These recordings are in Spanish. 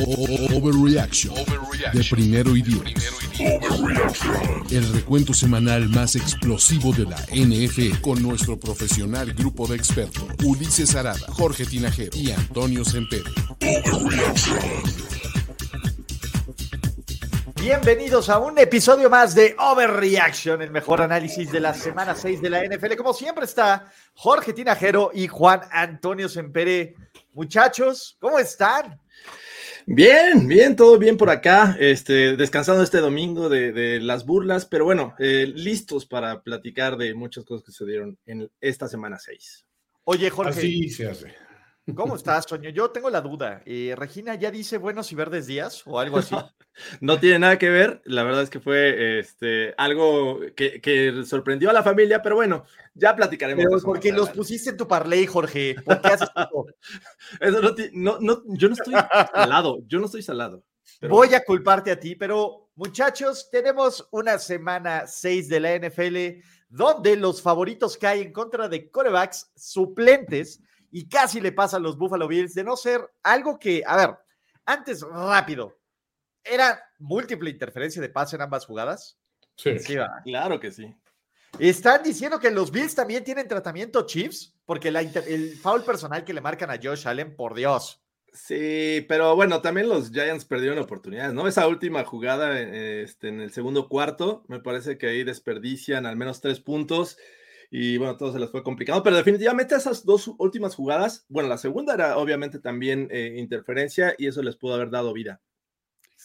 Overreaction de primero y diez. El recuento semanal más explosivo de la NF con nuestro profesional grupo de expertos Ulises Arada, Jorge Tinajero y Antonio Sempere. Bienvenidos a un episodio más de Overreaction, el mejor análisis de la semana 6 de la NFL. Como siempre está Jorge Tinajero y Juan Antonio Sempere. Muchachos, ¿cómo están? Bien, bien, todo bien por acá, este, descansando este domingo de, las burlas, pero bueno, eh, listos para platicar de muchas cosas que sucedieron en esta semana 6. Oye, Jorge. Así se hace. ¿Cómo estás, Toño? Yo tengo la duda. Eh, ¿Regina ya dice buenos y verdes días o algo así? no tiene nada que ver. La verdad es que fue este, algo que, sorprendió a la familia, pero bueno, ya platicaremos. Pero porque los pusiste en tu parley, Jorge. ¿Por qué haces eso? no, no, yo no estoy salado. Yo no estoy salado. Voy a culparte a ti, pero muchachos, tenemos una semana 6 de la NFL donde los favoritos caen en contra de corebacks suplentes y casi le pasa a los Buffalo Bills de no ser algo que, a ver, antes rápido, ¿era múltiple interferencia de pase en ambas jugadas? Sí, claro que sí. Están diciendo que los Bills también tienen tratamiento Chiefs, porque el foul personal que le marcan a Josh Allen, por Dios. Sí, pero bueno, también los Giants perdieron oportunidades, ¿no? Esa última jugada este, en el segundo cuarto, me parece que ahí desperdician al menos tres puntos y bueno, todo se les fue complicado, pero definitivamente esas dos últimas jugadas, bueno, la segunda era obviamente también eh, interferencia y eso les pudo haber dado vida.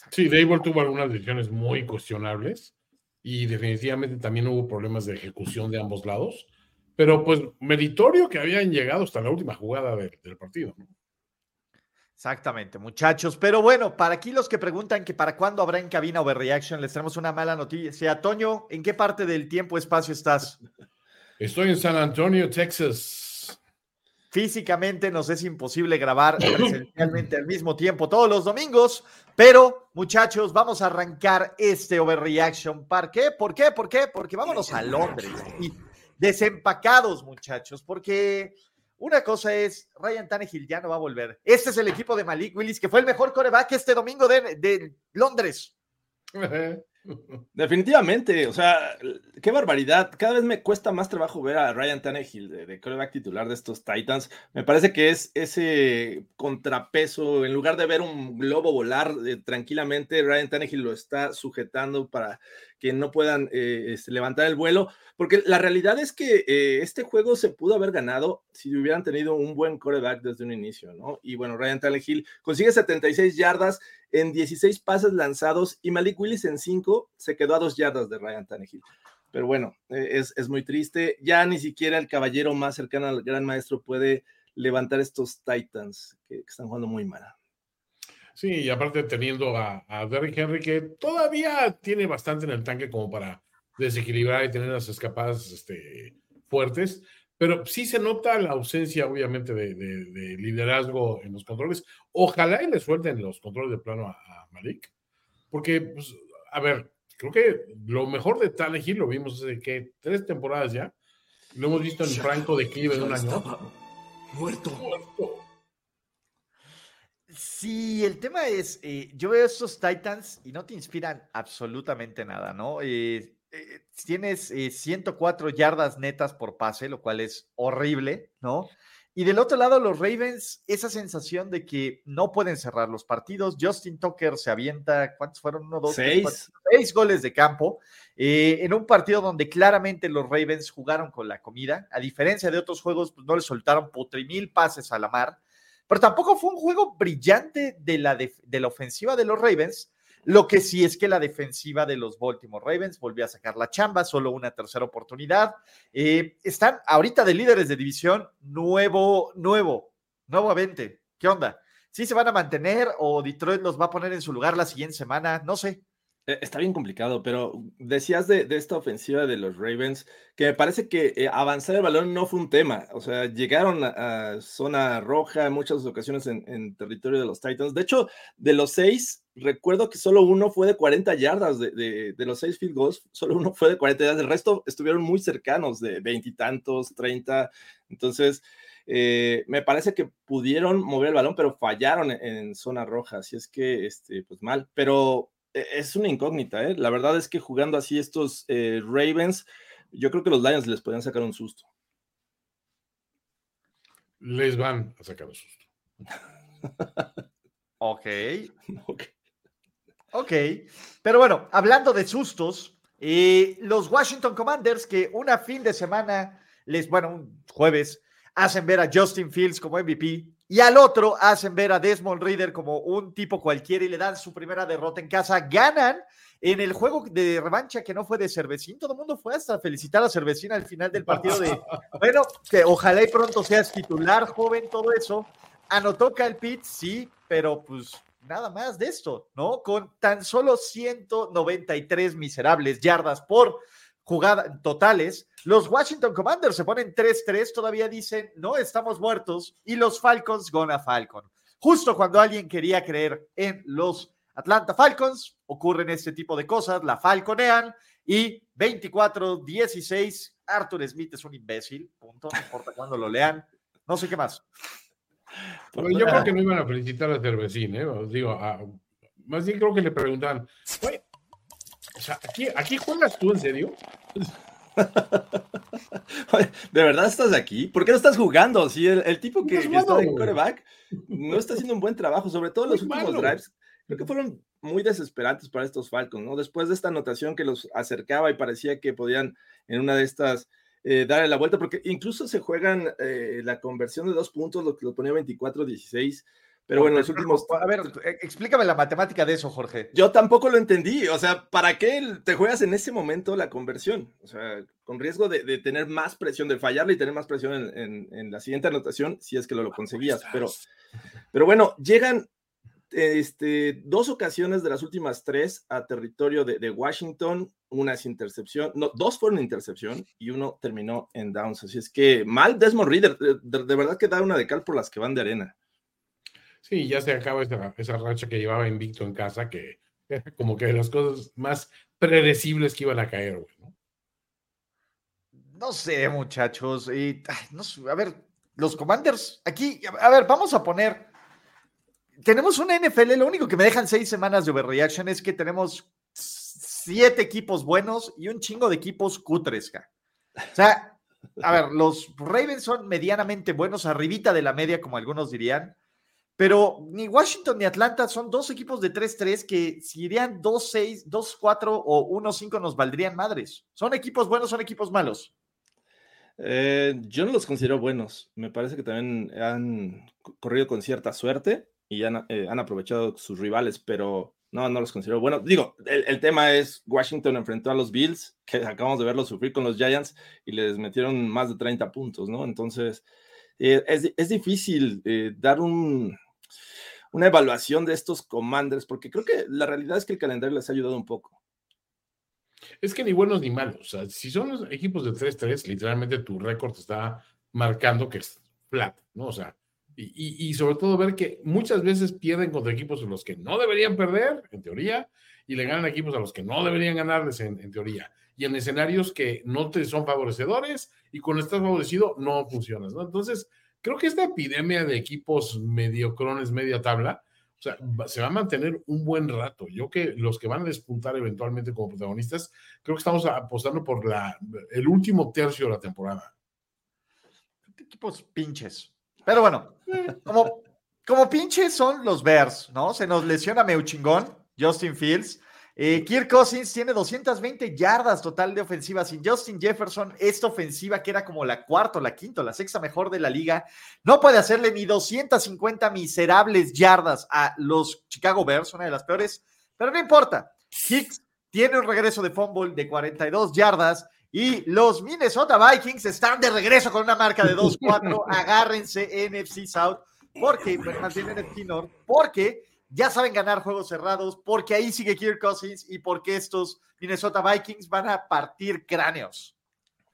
Sí, Dable tuvo algunas decisiones muy cuestionables y definitivamente también hubo problemas de ejecución de ambos lados, pero pues meritorio que habían llegado hasta la última jugada del partido. Exactamente, muchachos. Pero bueno, para aquí los que preguntan que para cuándo habrá en cabina Overreaction, les tenemos una mala noticia. Toño, ¿en qué parte del tiempo espacio estás? Estoy en San Antonio, Texas. Físicamente nos es imposible grabar presencialmente al mismo tiempo todos los domingos, pero muchachos, vamos a arrancar este Overreaction. ¿Por qué? ¿Por qué? ¿Por qué? Porque vámonos a Londres y desempacados, muchachos, porque una cosa es, Ryan Tannehill ya no va a volver. Este es el equipo de Malik Willis, que fue el mejor coreback este domingo de, de Londres. Definitivamente, o sea, qué barbaridad. Cada vez me cuesta más trabajo ver a Ryan Tannehill de, coreback titular de estos Titans. Me parece que es ese contrapeso. En lugar de ver un globo volar eh, tranquilamente, Ryan Tannehill lo está sujetando para que no puedan eh, este, levantar el vuelo. Porque la realidad es que eh, este juego se pudo haber ganado si hubieran tenido un buen coreback desde un inicio, ¿no? Y bueno, Ryan Tannehill consigue 76 yardas en 16 pases lanzados y Malik Willis en 5 se quedó a dos yardas de Ryan Tannehill. Pero bueno, e, es, muy triste. Ya ni siquiera el caballero más cercano al gran maestro puede levantar estos Titans que, están jugando muy mal. Sí, y aparte teniendo a, a Derrick Henry que todavía tiene bastante en el tanque como para desequilibrar y tener las escapadas este, fuertes, pero sí se nota la ausencia, obviamente, de, liderazgo en los controles. Ojalá y le suelten los controles de plano a, Malik, porque, pues, a ver, creo que lo mejor de Tannehill lo vimos hace que tres temporadas ya. Lo hemos visto en franco declive de un año. Muerto. Muerto. Sí, el tema es, eh, yo veo estos Titans y no te inspiran absolutamente nada, ¿no? Eh, eh, tienes 104 eh, yardas netas por pase, lo cual es horrible, ¿no? Y del otro lado, los Ravens, esa sensación de que no pueden cerrar los partidos. Justin Tucker se avienta, ¿cuántos fueron? Uno, dos, seis, seis goles de campo. Eh, en un partido donde claramente los Ravens jugaron con la comida. A diferencia de otros juegos, pues no le soltaron putrimil pases a la mar. Pero tampoco fue un juego brillante de la, de la ofensiva de los Ravens lo que sí es que la defensiva de los Baltimore Ravens volvió a sacar la chamba, solo una tercera oportunidad. Eh, están ahorita de líderes de división, nuevo, nuevo, nuevamente. ¿Qué onda? ¿Sí se van a mantener o Detroit los va a poner en su lugar la siguiente semana? No sé. Eh, está bien complicado, pero decías de, esta ofensiva de los Ravens que me parece que eh, avanzar el balón no fue un tema. O sea, llegaron a, zona roja en muchas ocasiones en, territorio de los Titans. De hecho, de los seis, recuerdo que solo uno fue de 40 yardas. De, los seis field goals, solo uno fue de 40 yardas. El resto estuvieron muy cercanos, de veintitantos, 30. Entonces, eh, me parece que pudieron mover el balón, pero fallaron en, zona roja. Así es que, este, pues mal. Pero es una incógnita, ¿eh? La verdad es que jugando así estos eh, Ravens, yo creo que los Lions les podrían sacar un susto. Les van a sacar un susto. ok. Ok. Pero bueno, hablando de sustos, eh, los Washington Commanders que una fin de semana, les, bueno, un jueves, hacen ver a Justin Fields como MVP y al otro hacen ver a Desmond Reader como un tipo cualquiera y le dan su primera derrota en casa. Ganan en el juego de revancha que no fue de Cervecín. Todo el mundo fue hasta felicitar a Cervecín al final del partido de, bueno, que ojalá y pronto seas titular, joven, todo eso. Anotó Kyle Pitts, sí, pero pues nada más de esto, ¿no? Con tan solo 193 miserables yardas por jugadas totales. Los Washington Commanders se ponen 3-3, todavía dicen, no estamos muertos, y los Falcons gona Falcon. Justo cuando alguien quería creer en los Atlanta Falcons, ocurren este tipo de cosas, la falconean y 24-16, Arthur Smith es un imbécil, punto, no importa cuándo lo lean, no sé qué más. yo creo que no iban a felicitar a Cervecín, ¿eh? Digo, más bien creo que le preguntan, o sea, ¿aquí, ¿aquí juegas tú en serio? ¿De verdad estás aquí? ¿Por qué no estás jugando? Si el, tipo que, está en quarterback no está haciendo un buen trabajo, sobre todo en los últimos drives, creo que fueron muy desesperantes para estos Falcons, ¿no? Después de esta anotación que los acercaba y parecía que podían en una de estas eh, darle la vuelta, porque incluso se juegan eh, la conversión de dos puntos, lo que lo ponía 24-16 pero bueno, los últimos. A ver, e, explícame la matemática de eso, Jorge. Yo tampoco lo entendí. O sea, ¿para qué te juegas en ese momento la conversión? O sea, con riesgo de, tener más presión, de fallarle y tener más presión en, la siguiente anotación, si es que lo, lo conseguías. Pero, pero bueno, llegan este, dos ocasiones de las últimas tres a territorio de, Washington. Una es intercepción, no, dos fueron intercepción y uno terminó en downs. Así es que mal Desmond Reader, de, de verdad que da una de cal por las que van de arena. Sí, ya se acaba esa, esa racha que llevaba invicto en casa, que era como que las cosas más predecibles que iban a caer, güey, ¿no? No sé, muchachos. Y, no a ver, los Commanders, aquí, a ver, vamos a poner. Tenemos una NFL, lo único que me dejan seis semanas de overreaction es que tenemos siete equipos buenos y un chingo de equipos cutres. O sea, a ver, los Ravens son medianamente buenos, arribita de la media, como algunos dirían. Pero ni Washington ni Atlanta son dos equipos de 3-3 que si irían 2-6, 2-4 o 1-5 nos valdrían madres. ¿Son equipos buenos, son equipos malos? Eh, yo no los considero buenos. Me parece que también han corrido con cierta suerte y han, eh, aprovechado sus rivales, pero no, no los considero buenos. Digo, el, tema es Washington enfrentó a los Bills, que acabamos de verlos sufrir con los Giants y les metieron más de 30 puntos, ¿no? Entonces, eh, es, es, difícil dar un, una evaluación de estos commanders, porque creo que la realidad es que el calendario les ha ayudado un poco. Es que ni buenos ni malos. Si son los equipos de 3-3, literalmente tu récord está marcando que es flat, ¿no? O sea, y, y, sobre todo ver que muchas veces pierden contra equipos en los que no deberían perder, en teoría, y le ganan equipos a los que no deberían ganarles, en, en teoría. Y en escenarios que no te son favorecedores y cuando estás favorecido no funcionas, ¿no? Entonces, creo que esta epidemia de equipos mediocrones, media tabla, o sea, se va a mantener un buen rato. Yo que los que van a despuntar eventualmente como protagonistas, creo que estamos apostando por el último tercio de la temporada. Equipos pinches. Pero bueno, como, como pinches son los Bears, ¿no? Se nos lesiona Meuchingón, Justin Fields. Eh, Kirk Cousins tiene 220 yardas total de ofensiva sin Justin Jefferson. Esta ofensiva, que era como la cuarta, la quinta, la sexta mejor de la liga, no puede hacerle ni 250 miserables yardas a los Chicago Bears, una de las peores, pero no importa. Hicks tiene un regreso de fumble de 42 yardas y los Minnesota Vikings están de regreso con una marca de 2-4. Agárrense NFC South porque, más bien North, porque ya saben ganar juegos cerrados, porque ahí sigue Kirk Cousins y porque estos Minnesota Vikings van a partir cráneos.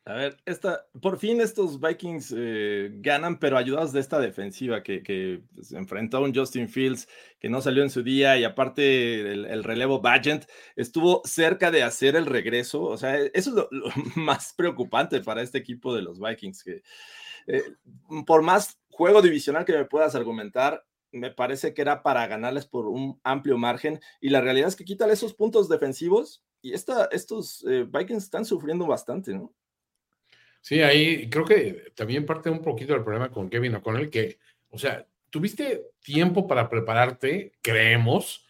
A ver, esta, por fin estos Vikings eh, ganan, pero ayudados de esta defensiva que, que pues, enfrentó a un Justin Fields que no salió en su día y aparte el, relevo Bagent estuvo cerca de hacer el regreso. O sea, eso es lo, más preocupante para este equipo de los Vikings, que eh, por más juego divisional que me puedas argumentar, me parece que era para ganarles por un amplio margen y la realidad es que quítale esos puntos defensivos y esta, estos eh, Vikings están sufriendo bastante, ¿no? Sí, ahí creo que también parte un poquito del problema con Kevin O'Connell, que, o sea, tuviste tiempo para prepararte, creemos,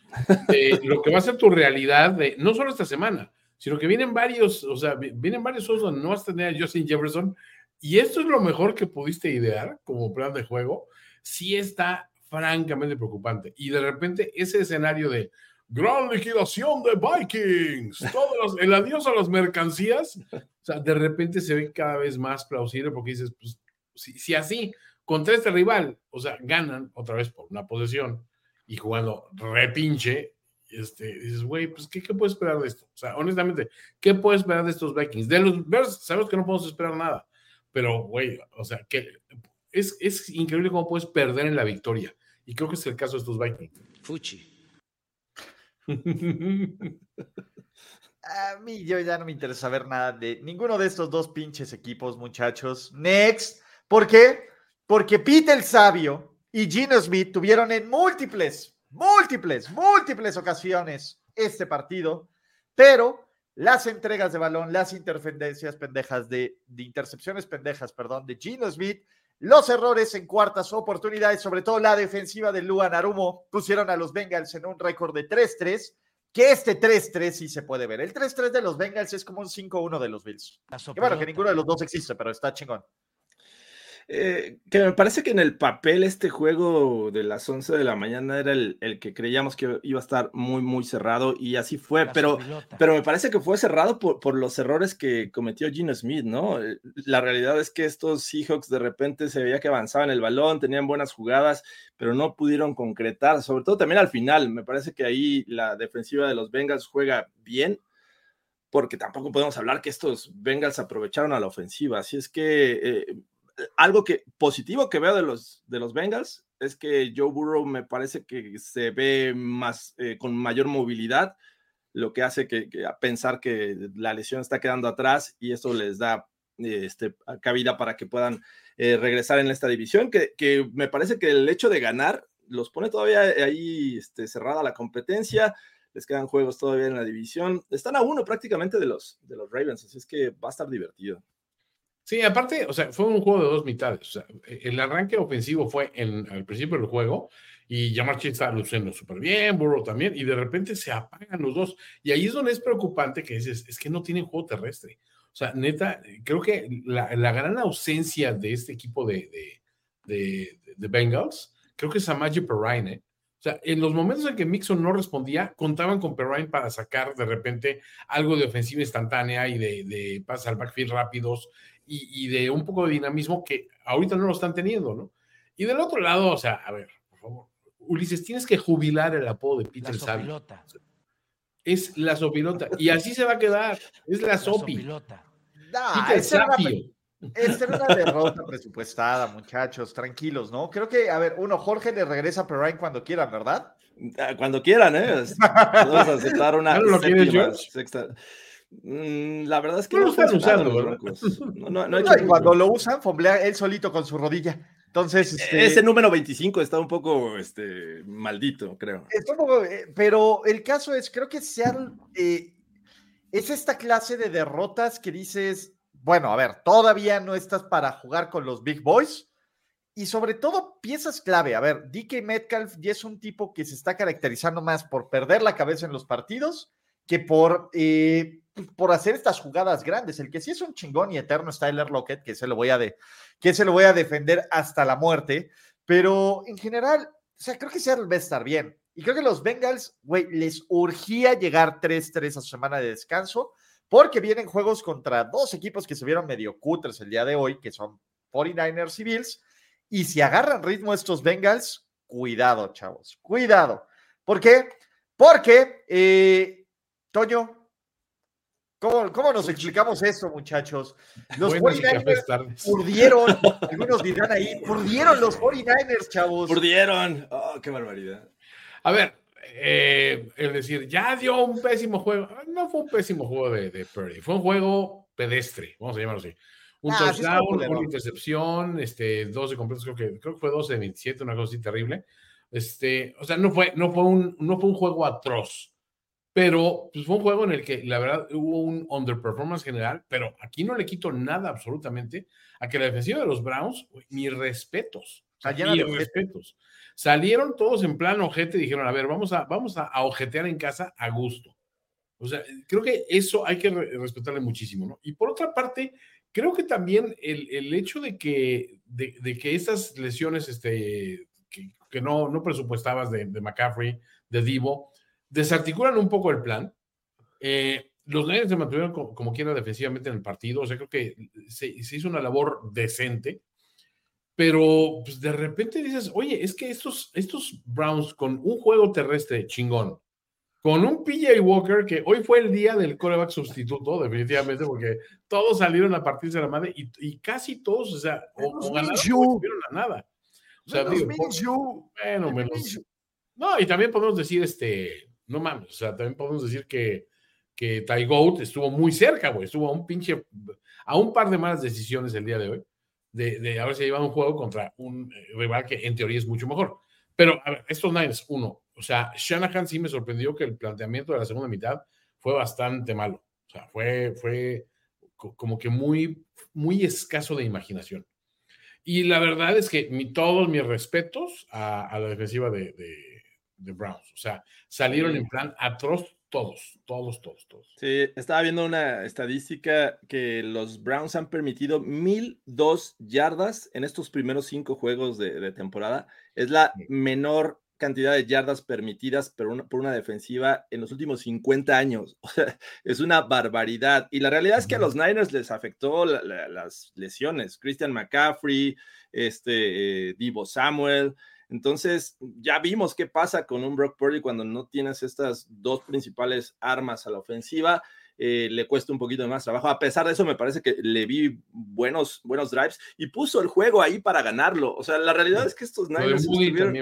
de lo que va a ser tu realidad de no solo esta semana, sino que vienen varios, o sea, vienen varios juegos donde no vas a tener a Justin Jefferson, y esto es lo mejor que pudiste idear como plan de juego, sí está francamente preocupante. Y de repente ese escenario de gran liquidación de Vikings, todos el adiós a las mercancías, o sea, de repente se ve cada vez más plausible porque dices, pues, si, así, contra este rival, o sea, ganan otra vez por una posesión y jugando repinche, este, dices, güey, pues, ¿qué, ¿qué puedes esperar de esto? O sea, honestamente, ¿qué puedes esperar de estos Vikings? De los Bears, sabemos que no podemos esperar nada, pero, güey, o sea, que es, es increíble cómo puedes perder en la victoria. Y creo que es el caso de estos Vikings. Fuchi. A mí yo ya no me interesa saber nada de ninguno de estos dos pinches equipos, muchachos. Next. ¿Por qué? Porque Pete el Sabio y Gino Smith tuvieron en múltiples, múltiples, múltiples ocasiones este partido, pero las entregas de balón, las interferencias pendejas de, de intercepciones pendejas, perdón, de Gino Smith los errores en cuartas oportunidades, sobre todo la defensiva de Luan Arumo, pusieron a los Bengals en un récord de 3-3, que este 3-3 sí se puede ver. El 3-3 de los Bengals es como un 5-1 de los Bills. Que bueno, que ninguno de los dos existe, pero está chingón. Eh, que me parece que en el papel este juego de las 11 de la mañana era el, que creíamos que iba a estar muy, muy cerrado y así fue, pero, pero me parece que fue cerrado por, por, los errores que cometió Gino Smith, ¿no? Eh, la realidad es que estos Seahawks de repente se veía que avanzaban el balón, tenían buenas jugadas, pero no pudieron concretar, sobre todo también al final. Me parece que ahí la defensiva de los Bengals juega bien, porque tampoco podemos hablar que estos Bengals aprovecharon a la ofensiva. Así es que eh, algo que positivo que veo de los, de los Bengals es que Joe Burrow me parece que se ve más eh, con mayor movilidad, lo que hace que, pensar que la lesión está quedando atrás y eso les da este, cabida para que puedan eh, regresar en esta división, que, que, me parece que el hecho de ganar los pone todavía ahí este, cerrada la competencia, les quedan juegos todavía en la división, están a uno prácticamente de los, de los Ravens, así es que va a estar divertido. Sí, aparte, o sea, fue un juego de dos mitades. O sea, el arranque ofensivo fue en, al principio del juego y Chase estaba luciendo súper bien, Burrow también, y de repente se apagan los dos. Y ahí es donde es preocupante que dices, es que no tienen juego terrestre. O sea, neta, creo que la, gran ausencia de este equipo de, de, de, Bengals, creo que es Samaji Perrine. ¿eh? O sea, en los momentos en que Mixon no respondía, contaban con Perrine para sacar de repente algo de ofensiva instantánea y de, de al backfield rápidos y, de un poco de dinamismo que ahorita no lo están teniendo, ¿no? Y del otro lado, o sea, a ver, por favor, Ulises, tienes que jubilar el apodo de Peter Sabio. Es la sopilota. Y así se va a quedar. Es la sopi. Sopilota. Peter Sabio. Esta era una derrota presupuestada, muchachos, tranquilos, ¿no? Creo que, a ver, uno, Jorge le regresa a Perrine cuando quieran, ¿verdad? Ah, cuando quieran, ¿eh? Vamos a aceptar una lo sexta. Mm, la verdad es que no, lo están usando, cuando lo usan, fomblea él solito con su rodilla. Entonces, este ese número 25 está un poco este, maldito, creo. Eh, pero el caso es, creo que Seattle eh, es esta clase de derrotas que dices, bueno, a ver, todavía no estás para jugar con los Big Boys. Y sobre todo, piezas clave. A ver, DK Metcalf ya es un tipo que se está caracterizando más por perder la cabeza en los partidos que por eh, por hacer estas jugadas grandes. El que sí es un chingón y eterno es Tyler Lockett, que se lo voy a, de, que se lo voy a defender hasta la muerte. Pero en general, o sea, creo que Seattle va a estar bien. Y creo que los Bengals, güey, les urgía llegar 3-3 a su semana de descanso, porque vienen juegos contra dos equipos que se vieron medio cutres el día de hoy, que son 49ers y Bills. Y si agarran ritmo estos Bengals, cuidado, chavos, cuidado. ¿Por qué? Porque, eh, Toño, ¿cómo, ¿cómo, nos explicamos esto, muchachos? Los 49ers purdieron, algunos dirán ahí, purdieron los 49ers, chavos. Purdieron, oh, qué barbaridad. A ver, eh, es decir, ya dio un pésimo juego. No fue un pésimo juego de, de Purdy, fue un juego pedestre, vamos a llamarlo así. Un ah, touchdown, una intercepción, este, 12 completos, creo que, creo que fue 12 de 27, una cosa así terrible. Este, o sea, no fue, no fue, un, no fue un juego atroz, pero pues, fue un juego en el que la verdad hubo un underperformance general, pero aquí no le quito nada absolutamente a que la defensiva de los Browns, mis respetos, mis respetos. Salieron todos en plan ojete y dijeron, a ver, vamos a, vamos a, ojetear en casa a gusto. O sea, creo que eso hay que respetarle muchísimo, ¿no? Y por otra parte, creo que también el, el hecho de que, de, de que estas lesiones este, que, no, no presupuestabas de, McCaffrey, de Divo, desarticulan un poco el plan. Eh, los Niners se mantuvieron como, quiera defensivamente en el partido, o sea, creo que se, hizo una labor decente, pero pues de repente dices, oye, es que estos, estos Browns con un juego terrestre chingón, con un PJ Walker que hoy fue el día del coreback sustituto, definitivamente, porque todos salieron a partirse la madre y, casi todos, o sea, o, ganaron o a nada. O sea, bueno, menos. No, y también podemos decir, este, no mames, o sea, también podemos decir que, que Ty Goat estuvo muy cerca, güey, estuvo a un pinche, a un par de malas decisiones el día de hoy, de, de haberse llevado un juego contra un eh, rival que en teoría es mucho mejor. Pero, a ver, estos Niners, uno, o sea, Shanahan sí me sorprendió que el planteamiento de la segunda mitad fue bastante malo. O sea, fue, fue como que muy, muy escaso de imaginación. Y la verdad es que todos mis respetos a, la defensiva de, Browns. O sea, salieron en plan atroz todos, todos, todos, todos. Sí, estaba viendo una estadística que los Browns han permitido 1002 yardas en estos primeros cinco juegos de temporada. Es la menor cantidad de yardas permitidas por una, por una defensiva en los últimos 50 años. O sea, es una barbaridad. Y la realidad es que a los Niners les afectó las lesiones. Christian McCaffrey, este, eh, Divo Samuel. Entonces, ya vimos qué pasa con un Brock Purdy cuando no tienes estas dos principales armas a la ofensiva. Eh, le cuesta un poquito más trabajo. A pesar de eso, me parece que le vi buenos, buenos drives y puso el juego ahí para ganarlo. O sea, la realidad es que estos Niners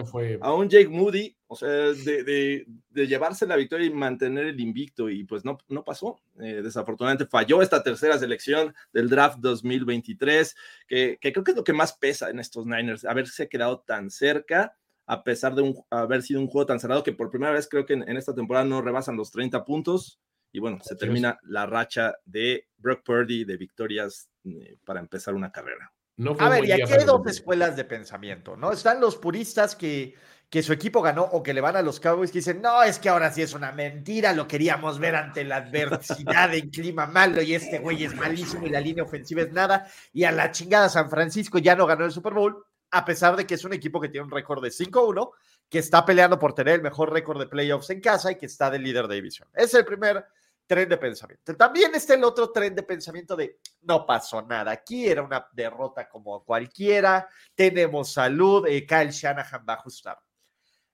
fue... a un Jake Moody, o sea, de, llevarse la victoria y mantener el invicto, y pues no, no pasó. Eh, desafortunadamente falló esta tercera selección del draft 2023, que, que creo que es lo que más pesa en estos Niners, haberse quedado tan cerca a pesar de haber sido un juego tan cerrado que por primera vez creo que en, en, esta temporada no rebasan los 30 puntos. Y bueno, se termina la racha de Brock Purdy de victorias eh, para empezar una carrera. a ver, y aquí hay dos escuelas de pensamiento, ¿no? Están los puristas que, que su equipo ganó o que le van a los Cowboys que dicen, no, es que ahora sí es una mentira, lo queríamos ver ante la adversidad en clima malo y este güey es malísimo y la línea ofensiva es nada. Y a la chingada San Francisco ya no ganó el Super Bowl, a pesar de que es un equipo que tiene un récord de 5-1, que está peleando por tener el mejor récord de playoffs en casa y que está de líder de división. Es el primer tren de pensamiento. También está el otro tren de pensamiento de no pasó nada. Aquí era una derrota como cualquiera, tenemos salud, eh, Kyle Shanahan va a ajustar.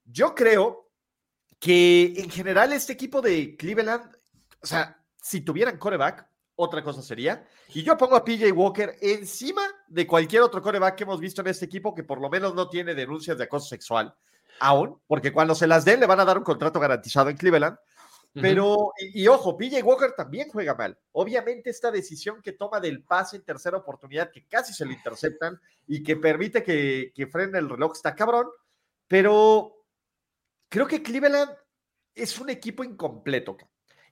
Yo creo que en general este equipo de Cleveland, o sea, si tuvieran coreback, otra cosa sería. Y yo pongo a PJ Walker encima de cualquier otro coreback que hemos visto en este equipo que por lo menos no tiene denuncias de acoso sexual aún, porque cuando se las den le van a dar un contrato garantizado en Cleveland. Pero, y, ojo, PJ Walker también juega mal. Obviamente, esta decisión que toma del pase en tercera oportunidad, que casi se lo interceptan y que permite que, que frene el reloj, está cabrón. Pero creo que Cleveland es un equipo incompleto.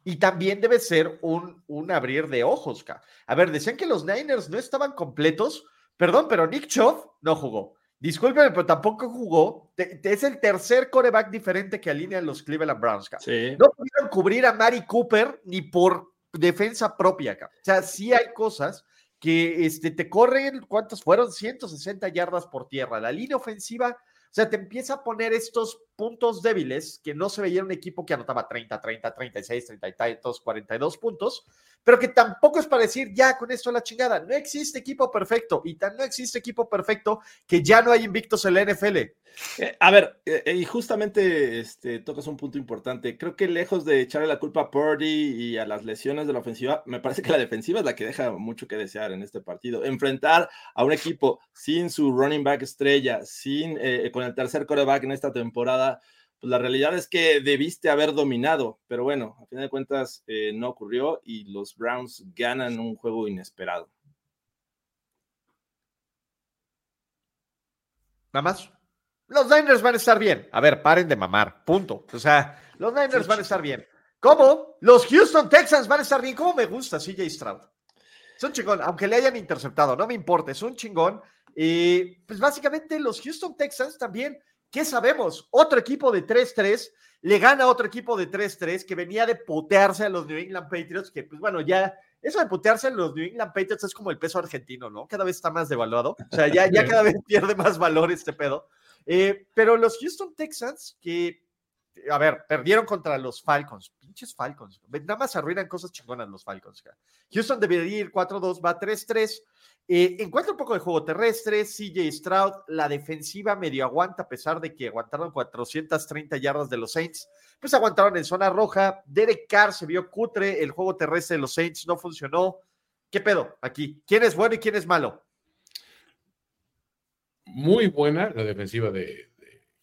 Y también debe ser un, un abrir de ojos. A ver, decían que los Niners no estaban completos. Perdón, pero Nick Chubb no jugó. Discúlpeme, pero tampoco jugó. Es el tercer coreback diferente que alinean los Cleveland Browns. No pudieron cubrir a Mari Cooper ni por defensa propia. O sea, sí hay cosas que este, te corren, ¿cuántos fueron? 160 yardas por tierra. La línea ofensiva, o sea, te empieza a poner estos puntos débiles, que no se veía un equipo que anotaba 30, 30, 36, 30 y tantos, 42 puntos, pero que tampoco es para decir ya con esto la chingada. No existe equipo perfecto y tan no existe equipo perfecto que ya no hay invictos en la NFL. Eh, a ver, eh, eh, y justamente este, tocas un punto importante. Creo que lejos de echarle la culpa a Purdy y a las lesiones de la ofensiva, me parece que la defensiva es la que deja mucho que desear en este partido. Enfrentar a un equipo sin su running back estrella, sin con el tercer quarterback en esta temporada, pues la realidad es que debiste haber dominado, pero bueno, a final de cuentas no ocurrió y los Browns ganan un juego inesperado. Nada más. Los Niners van a estar bien. A ver, paren de mamar. Punto. O sea, los Niners van a estar bien. ¿Cómo? Los Houston Texans van a estar bien. ¿Cómo me gusta CJ Stroud? Es un chingón, aunque le hayan interceptado, no me importa, es un chingón. Y pues básicamente los Houston Texans también, ¿qué sabemos? Otro equipo de 3-3 le gana a otro equipo de 3-3 que venía de putearse a los New England Patriots, que pues bueno, ya eso de putearse a los New England Patriots es como el peso argentino, ¿no? Cada vez está más devaluado. O sea, ya, ya cada vez pierde más valor este pedo. Eh, pero los Houston Texans, que, a ver, perdieron contra los Falcons, pinches Falcons, nada más arruinan cosas chingonas los Falcons. Houston debería ir 4-2, va 3-3. Eh, encuentra un poco de juego terrestre, CJ Stroud, la defensiva medio aguanta a pesar de que aguantaron 430 yardas de los Saints, pues aguantaron en zona roja, Derek Carr se vio cutre, el juego terrestre de los Saints no funcionó. ¿Qué pedo aquí? ¿Quién es bueno y quién es malo? muy buena la defensiva de,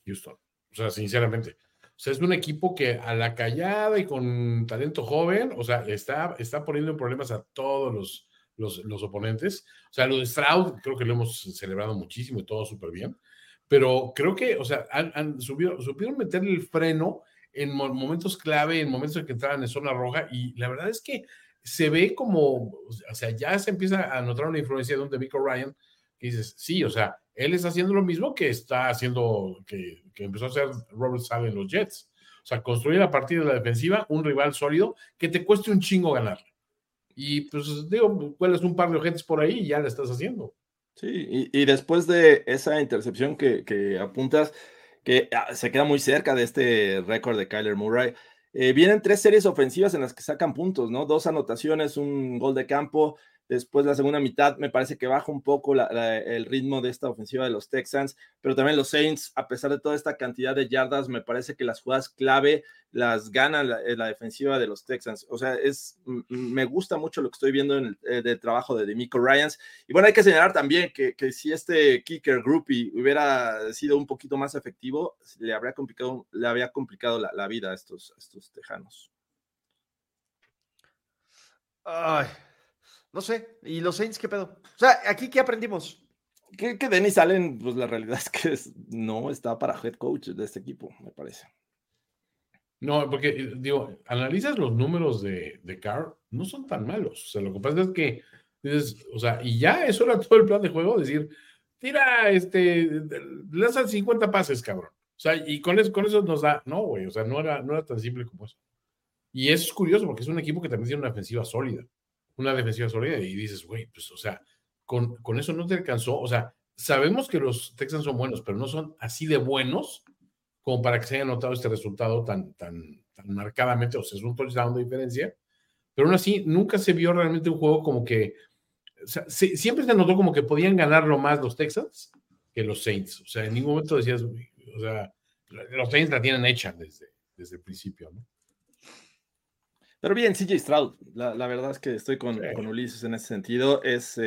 Houston. O sea, sinceramente. O sea, es un equipo que a la callada y con talento joven, o sea, está, está poniendo en problemas a todos los, los, oponentes. O sea, lo de Stroud creo que lo hemos celebrado muchísimo y todo súper bien. Pero creo que, o sea, han, subido, supieron meterle el freno en momentos clave, en momentos en que entraban en zona roja. Y la verdad es que se ve como, o sea, ya se empieza a notar una influencia de un de Ryan, que dices, sí, o sea, él está haciendo lo mismo que está haciendo, que, empezó a hacer Robert Sale en los Jets. O sea, construir a partir de la defensiva un rival sólido que te cueste un chingo ganarle. Y pues digo, cuelas un par de agentes por ahí y ya lo estás haciendo. Sí, y, después de esa intercepción que, apuntas, que ah, se queda muy cerca de este récord de Kyler Murray, eh, vienen tres series ofensivas en las que sacan puntos, ¿no? Dos anotaciones, un gol de campo Después la segunda mitad me parece que baja un poco el ritmo de esta ofensiva de los Texans, pero también los Saints, a pesar de toda esta cantidad de yardas, me parece que las jugadas clave las gana la, eh, defensiva de los Texans. O sea, es, me gusta mucho lo que estoy viendo en el eh, trabajo de Demico Ryans. Y bueno, hay que señalar también que, si este kicker groupie hubiera sido un poquito más efectivo, le habría complicado, le habría complicado la, vida a estos, a estos tejanos. Ay, no sé. ¿Y los Saints qué pedo? O sea, ¿aquí qué aprendimos? Que, que Dennis Allen, pues la realidad es que no está para head coach de este equipo, me parece. No, porque, eh, digo, analizas los números de, de Carr, no son tan malos. O sea, lo que pasa es que dices, o sea, y ya eso era todo el plan de juego, decir, tira, este, lanzan 50 pases, cabrón. O sea, y con eso, con eso nos da, no, güey, o sea, no era, no era tan simple como eso. Y eso es curioso porque es un equipo que también tiene una ofensiva sólida una defensiva sólida y dices, güey, pues, o sea, con, con, eso no te alcanzó. O sea, sabemos que los Texans son buenos, pero no son así de buenos como para que se haya notado este resultado tan, tan, tan marcadamente. O sea, es un touchdown de diferencia, pero aún así nunca se vio realmente un juego como que, o sea, siempre se notó como que podían ganarlo más los Texans que los Saints. O sea, en ningún momento decías, o sea, los Saints la tienen hecha desde, desde el principio, ¿no? Pero bien, CJ Stroud, la, verdad es que estoy con, Ulises en ese sentido. Es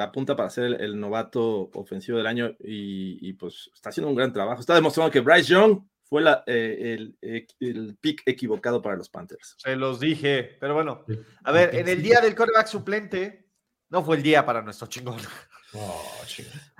apunta para ser el, novato ofensivo del año y, pues está haciendo un gran trabajo. Está demostrando que Bryce Young fue la, eh, el, eh, el, pick equivocado para los Panthers. Se los dije, pero bueno, a ver, en el día del coreback suplente, no fue el día para nuestro chingón. Oh,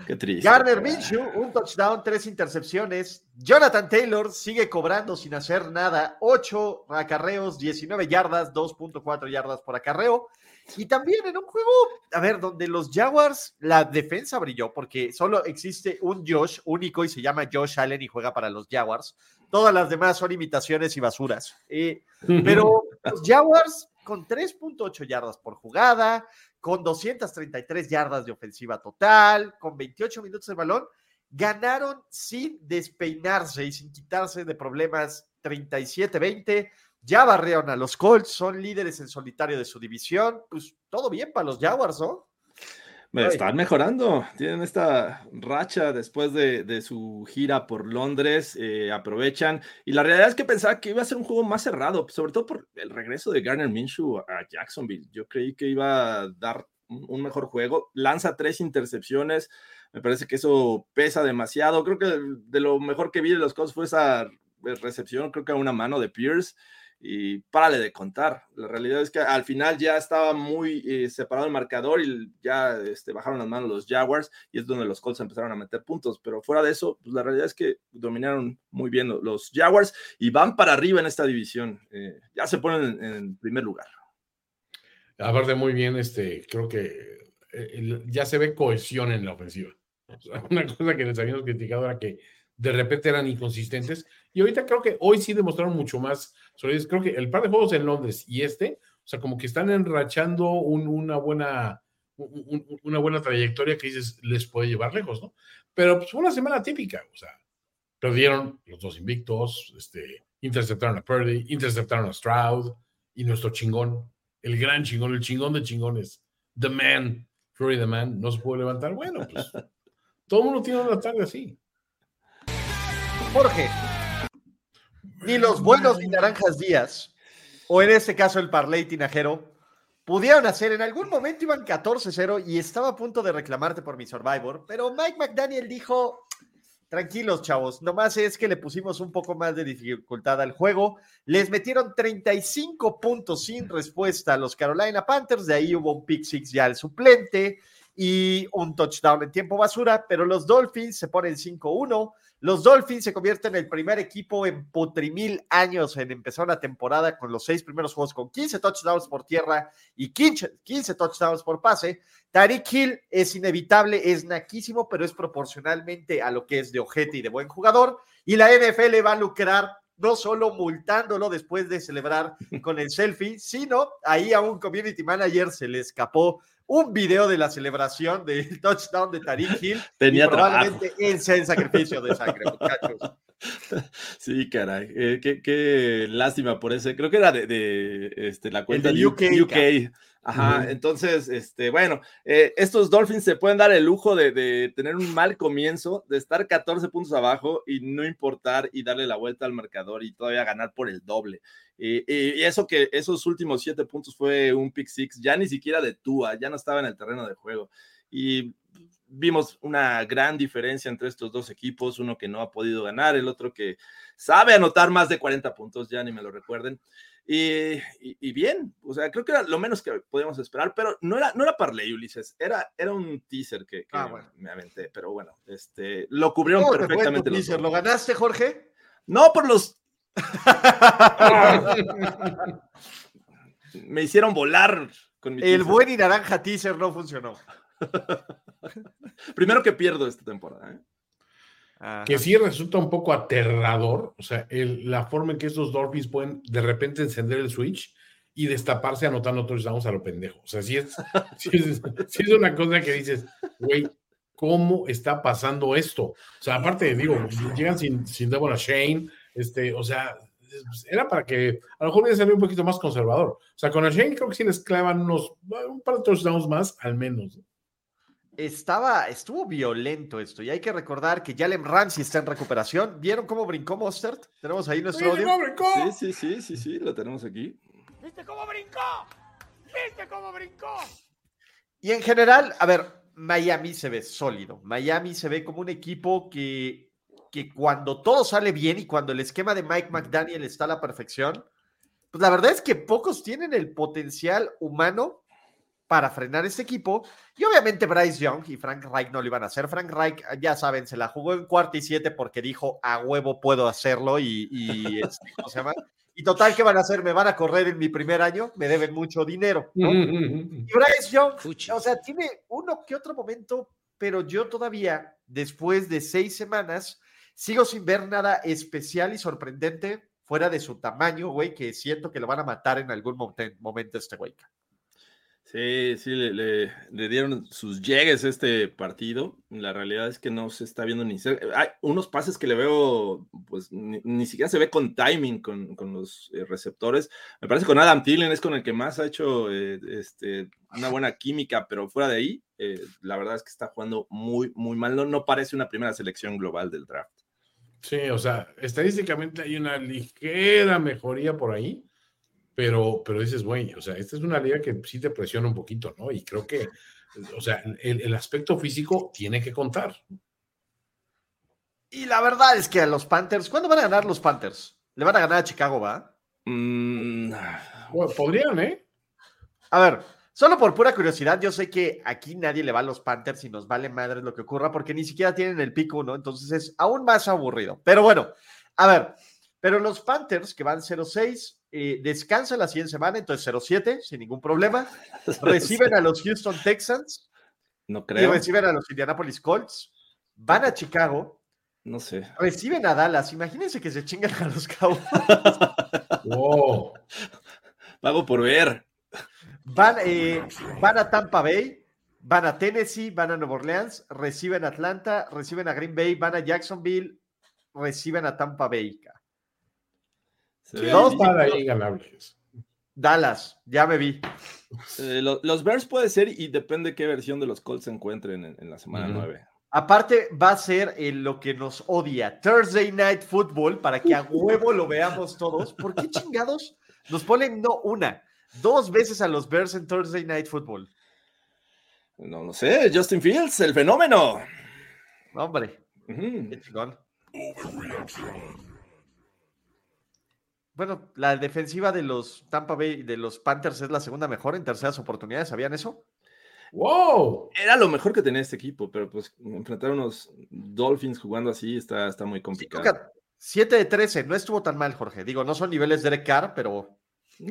Qué triste. Garner Minshew, un touchdown, tres intercepciones. Jonathan Taylor sigue cobrando sin hacer nada. Ocho acarreos, 19 yardas, 2.4 yardas por acarreo. Y también en un juego, a ver, donde los Jaguars, la defensa brilló, porque solo existe un Josh único y se llama Josh Allen y juega para los Jaguars. Todas las demás son imitaciones y basuras. Eh, pero los Jaguars con 3.8 yardas por jugada, con 233 yardas de ofensiva total, con 28 minutos de balón ganaron sin despeinarse y sin quitarse de problemas 37-20. Ya barrearon a los Colts, son líderes en solitario de su división. Pues todo bien para los Jaguars, ¿no? Me están mejorando, tienen esta racha después de, su gira por Londres, eh, aprovechan. Y la realidad es que pensaba que iba a ser un juego más cerrado, sobre todo por el regreso de Garner Minshew a Jacksonville. Yo creí que iba a dar un mejor juego. Lanza tres intercepciones, me parece que eso pesa demasiado. Creo que de lo mejor que vi de los Colts fue esa recepción, creo que a una mano de Pierce y párale de contar. La realidad es que al final ya estaba muy eh, separado el marcador y ya este, bajaron las manos los Jaguars y es donde los Colts empezaron a meter puntos. Pero fuera de eso, pues la realidad es que dominaron muy bien los Jaguars y van para arriba en esta división. Eh, ya se ponen en, primer lugar. Aparte, muy bien, este, creo que eh, ya se ve cohesión en la ofensiva. Una cosa que les habíamos criticado era que de repente eran inconsistentes y ahorita creo que hoy sí demostraron mucho más Creo que el par de juegos en Londres y este, o sea, como que están enrachando una buena una buena trayectoria que dices les puede llevar lejos, ¿no? Pero pues fue una semana típica, o sea, perdieron los dos invictos, este, interceptaron a Purdy, interceptaron a Stroud y nuestro chingón, el gran chingón, el chingón de chingones, The Man, Florida Man, no se puede levantar. Bueno, pues todo el mundo tiene una tarde así. Jorge, ni los buenos ni naranjas días, o en este caso el Parley Tinajero, pudieron hacer. En algún momento iban 14-0 y estaba a punto de reclamarte por mi Survivor, pero Mike McDaniel dijo: Tranquilos, chavos, nomás es que le pusimos un poco más de dificultad al juego. Les metieron 35 puntos sin respuesta a los Carolina Panthers, de ahí hubo un pick six ya al suplente y un touchdown en tiempo basura, pero los Dolphins se ponen 5-1. Los Dolphins se convierten en el primer equipo en potrimil años en empezar una temporada con los seis primeros juegos con 15 touchdowns por tierra y 15, 15 touchdowns por pase. Tariq Hill es inevitable, es naquísimo, pero es proporcionalmente a lo que es de ojete y de buen jugador. Y la NFL va a lucrar no solo multándolo después de celebrar con el selfie, sino ahí a un community manager se le escapó un video de la celebración del touchdown de Tariq Hill. Tenía y probablemente sea el sacrificio de sangre, muchachos. Sí, caray. Eh, qué, lástima por ese. Creo que era de, este, la cuenta de UK. Ajá, entonces, este, bueno, eh, estos Dolphins se pueden dar el lujo de, tener un mal comienzo, de estar 14 puntos abajo y no importar y darle la vuelta al marcador y todavía ganar por el doble. y eso que esos últimos siete puntos fue un pick six, ya ni siquiera de Tua, ya no estaba en el terreno de juego. Y vimos una gran diferencia entre estos dos equipos, uno que no ha podido ganar, el otro que sabe anotar más de 40 puntos, ya ni me lo recuerden. Y, bien, o sea, creo que era lo menos que podíamos esperar, pero no era, no era Parley, Ulises, era, era un teaser que, ah, me aventé, pero bueno, este, lo cubrieron perfectamente. teaser? ¿Lo ganaste, Jorge? No, por los... me hicieron volar con mi El buen y naranja teaser no funcionó. Primero que pierdo esta temporada, ¿eh? Que sí resulta un poco aterrador, o sea, la forma en que estos Dolphins pueden de repente encender el switch y destaparse anotando touchdowns a lo pendejo. O sea, sí es, es, una cosa que dices, güey, ¿cómo está pasando esto? O sea, aparte, digo, llegan sin, sin Deborah Shane, este, o sea, era para que a lo mejor hubiera salido un poquito más conservador. O sea, con Shane creo que sí les clavan unos, un par de touchdowns más, al menos estaba, estuvo violento esto. Y hay que recordar que Jalen Ramsey está en recuperación. ¿Vieron cómo brincó Mostert? Tenemos ahí nuestro audio. Sí, sí, sí, sí, sí, lo tenemos aquí. ¿Viste cómo brincó? ¿Viste cómo brincó? Y en general, a ver, Miami se ve sólido. Miami se ve como un equipo que, que cuando todo sale bien y cuando el esquema de Mike McDaniel está a la perfección, pues la verdad es que pocos tienen el potencial humano para frenar este equipo. Y obviamente Bryce Young y Frank Reich no lo iban a hacer. Frank Reich, ya saben, se la jugó en cuarto y siete porque dijo a huevo puedo hacerlo y, y este, ¿cómo se llama? Y total, ¿qué van a hacer? Me van a correr en mi primer año, me deben mucho dinero. y Bryce Young, o sea, tiene uno que otro momento, pero yo todavía, después de seis semanas, sigo sin ver nada especial y sorprendente fuera de su tamaño, güey, que siento que lo van a matar en algún momento este güey. Sí, sí, le, dieron sus llegues este partido. La realidad es que no se está viendo ni Hay unos pases que le veo, pues ni, siquiera se ve con timing con, los eh, receptores. Me parece que con Adam Thielen es con el que más ha hecho eh, este, una buena química, pero fuera de ahí, eh, la verdad es que está jugando muy, muy mal. No parece una primera selección global del draft. Sí, o sea, estadísticamente hay una ligera mejoría por ahí pero, pero dices, güey, o sea, esta es una liga que sí te presiona un poquito, ¿no? Y creo que, o sea, el, aspecto físico tiene que contar. Y la verdad es que a los Panthers, ¿cuándo van a ganar los Panthers? ¿Le van a ganar a Chicago, va? Mm, podrían, ¿eh? A ver, solo por pura curiosidad, yo sé que aquí nadie le va a los Panthers y nos vale madre lo que ocurra porque ni siquiera tienen el pico, ¿no? Entonces es aún más aburrido. Pero bueno, a ver, pero los Panthers que van 0-6, eh, descansan la siguiente semana, entonces 0-7, sin ningún problema. Reciben a los Houston Texans. No creo. Y reciben a los Indianapolis Colts. Van a Chicago. No sé. Reciben a Dallas. Imagínense que se chingan a los Cowboys. wow. Pago por ver. Van, eh, van a Tampa Bay. Van a Tennessee, van a Nueva Orleans, reciben a Atlanta, reciben a Green Bay, van a Jacksonville, reciben a Tampa Bay. Dos para ahí ganables. Dallas, ya me vi. Eh, los Bears puede ser y depende qué versión de los Colts se encuentren en, la semana 9. Aparte, va a ser lo que nos odia, Thursday Night Football, para que a huevo lo veamos todos. ¿Por qué chingados nos ponen no una, dos veces a los Bears en Thursday Night Football? No lo sé, Justin Fields, el fenómeno. Hombre, qué chingón. Bueno, la defensiva de los Tampa Bay, de los Panthers es la segunda mejor en terceras oportunidades, ¿sabían eso? ¡Wow! Era lo mejor que tenía este equipo, pero pues enfrentar a unos Dolphins jugando así está, está muy complicado. 7 de 13, no estuvo tan mal, Jorge. Digo, no son niveles de Carr, pero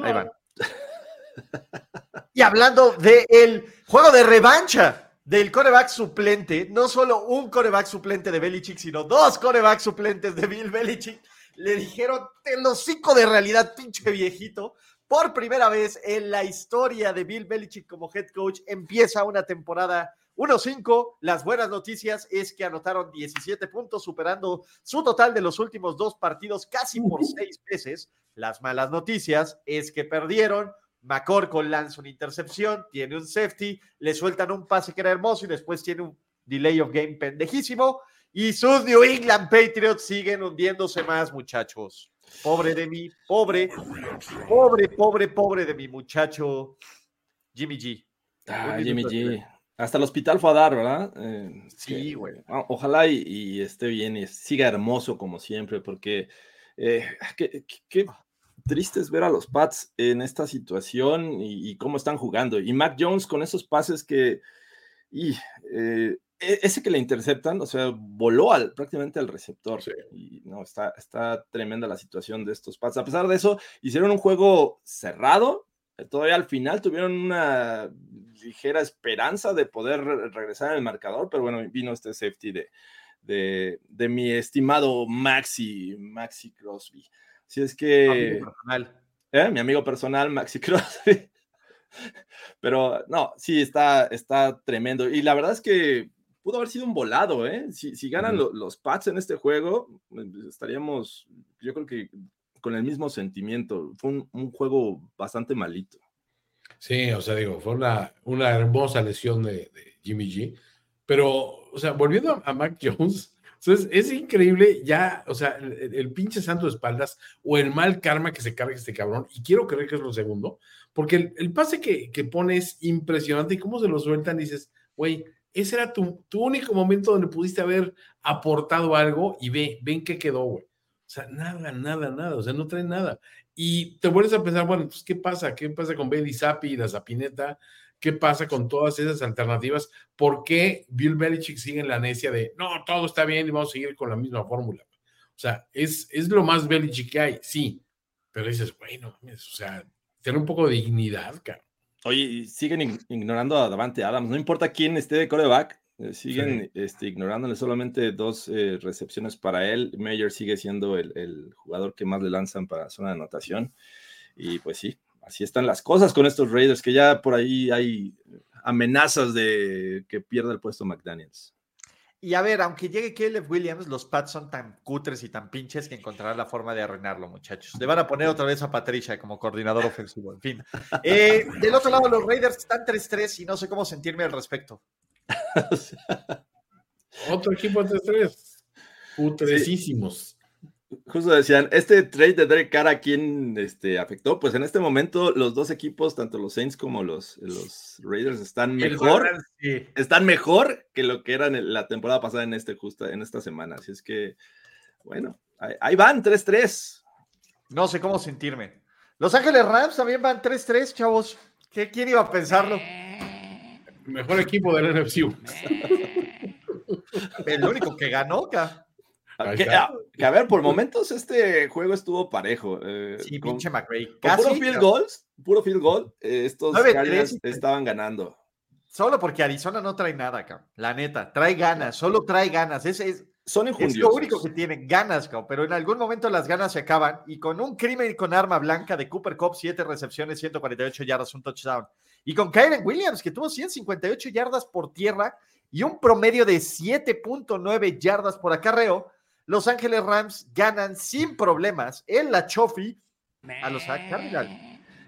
ahí van. y hablando del juego de revancha del coreback suplente, no solo un coreback suplente de Belichick, sino dos coreback suplentes de Bill Belichick le dijeron, te lo hocico de realidad, pinche viejito. Por primera vez en la historia de Bill Belichick como head coach, empieza una temporada 1-5. Las buenas noticias es que anotaron 17 puntos, superando su total de los últimos dos partidos casi por seis veces. Las malas noticias es que perdieron. McCorkle lanza una intercepción, tiene un safety, le sueltan un pase que era hermoso y después tiene un delay of game pendejísimo. Y sus New England Patriots siguen hundiéndose más, muchachos. Pobre de mí, pobre, pobre, pobre, pobre de mi muchacho Jimmy G. Ah, Jimmy G. Hasta el hospital fue a dar, ¿verdad? Eh, sí, güey. Ojalá y, esté bien y siga hermoso como siempre, porque eh, qué, triste es ver a los Pats en esta situación y, cómo están jugando. Y Mac Jones con esos pases que y, eh, ese que le interceptan, o sea, voló al, prácticamente al receptor. Y no, está, está tremenda la situación de estos Pats. A pesar de eso, hicieron un juego cerrado. Eh, todavía al final tuvieron una ligera esperanza de poder regresar en el marcador, pero bueno, vino este safety de, de, mi estimado Maxi, Maxi Crosby. Así es que. ¿eh? Mi amigo personal, Maxi Crosby. Pero no, sí, está, está tremendo. Y la verdad es que pudo haber sido un volado, ¿eh? Si, ganan los Pats en este juego, pues, estaríamos, yo creo que con el mismo sentimiento. Fue un, juego bastante malito. Sí, o sea, digo, fue una, una hermosa lesión de, Jimmy G. Pero, o sea, volviendo a, Mac Jones, es increíble ya, o sea, el, pinche santo de espaldas o el mal karma que se carga este cabrón. Y quiero creer que es lo segundo, porque el, pase que, que pone es impresionante y cómo se lo sueltan, dices, güey, ese era tu, único momento donde pudiste haber aportado algo y ve, ven qué quedó, güey. O sea, nada, nada, nada, o sea, no trae nada. Y te vuelves a pensar, bueno, pues, ¿qué pasa? ¿Qué pasa con Bailey Zappi y la Zapineta? ¿Qué pasa con todas esas alternativas? ¿Por qué Bill Belichick sigue en la necia de, no, todo está bien y vamos a seguir con la misma fórmula? O sea, es, es lo más Belichick que hay, sí, pero dices, bueno, o sea, tener un poco de dignidad, cara. Oye, siguen ignorando a Davante Adams. No importa quién esté de coreback, eh, siguen este, ignorándole solamente dos eh, recepciones para él. Mayer sigue siendo el, jugador que más le lanzan para zona de anotación. Y pues sí, así están las cosas con estos Raiders, que ya por ahí hay amenazas de que pierda el puesto McDaniels. Y a ver, aunque llegue Caleb Williams, los Pats son tan cutres y tan pinches que encontrarán la forma de arruinarlo, muchachos. Le van a poner otra vez a Patricia como coordinador ofensivo, en fin. Eh, del otro lado, los Raiders están 3-3 y no sé cómo sentirme al respecto. Otro equipo 3-3. Putresísimos justo decían, este trade de Derek Carr a quién este, afectó, pues en este momento los dos equipos, tanto los Saints como los, los Raiders, están mejor, están mejor que lo que eran la temporada pasada en este justa, en esta semana. Así es que, bueno, ahí, van, 3-3. No sé cómo sentirme. Los Ángeles Rams también van 3-3, chavos. ¿Qué, ¿Quién iba a pensarlo? Mejor equipo del NFC. El único que ganó, acá. Que, a ver, por momentos este juego estuvo parejo. Eh, sí, pinche McRae. puro field goals, puro field goal, eh, estos Cardinals estaban ganando. Solo porque Arizona no trae nada, acá. La neta, trae ganas, solo trae ganas. Es, es, Son es lo único que tienen, ganas, pero en algún momento las ganas se acaban. Y con un crimen con arma blanca de Cooper Cup, 7 recepciones, 148 yardas, un touchdown. Y con Kyren Williams, que tuvo 158 yardas por tierra y un promedio de 7.9 yardas por acarreo los Ángeles Rams ganan sin problemas en la Chofi a los Cardinals.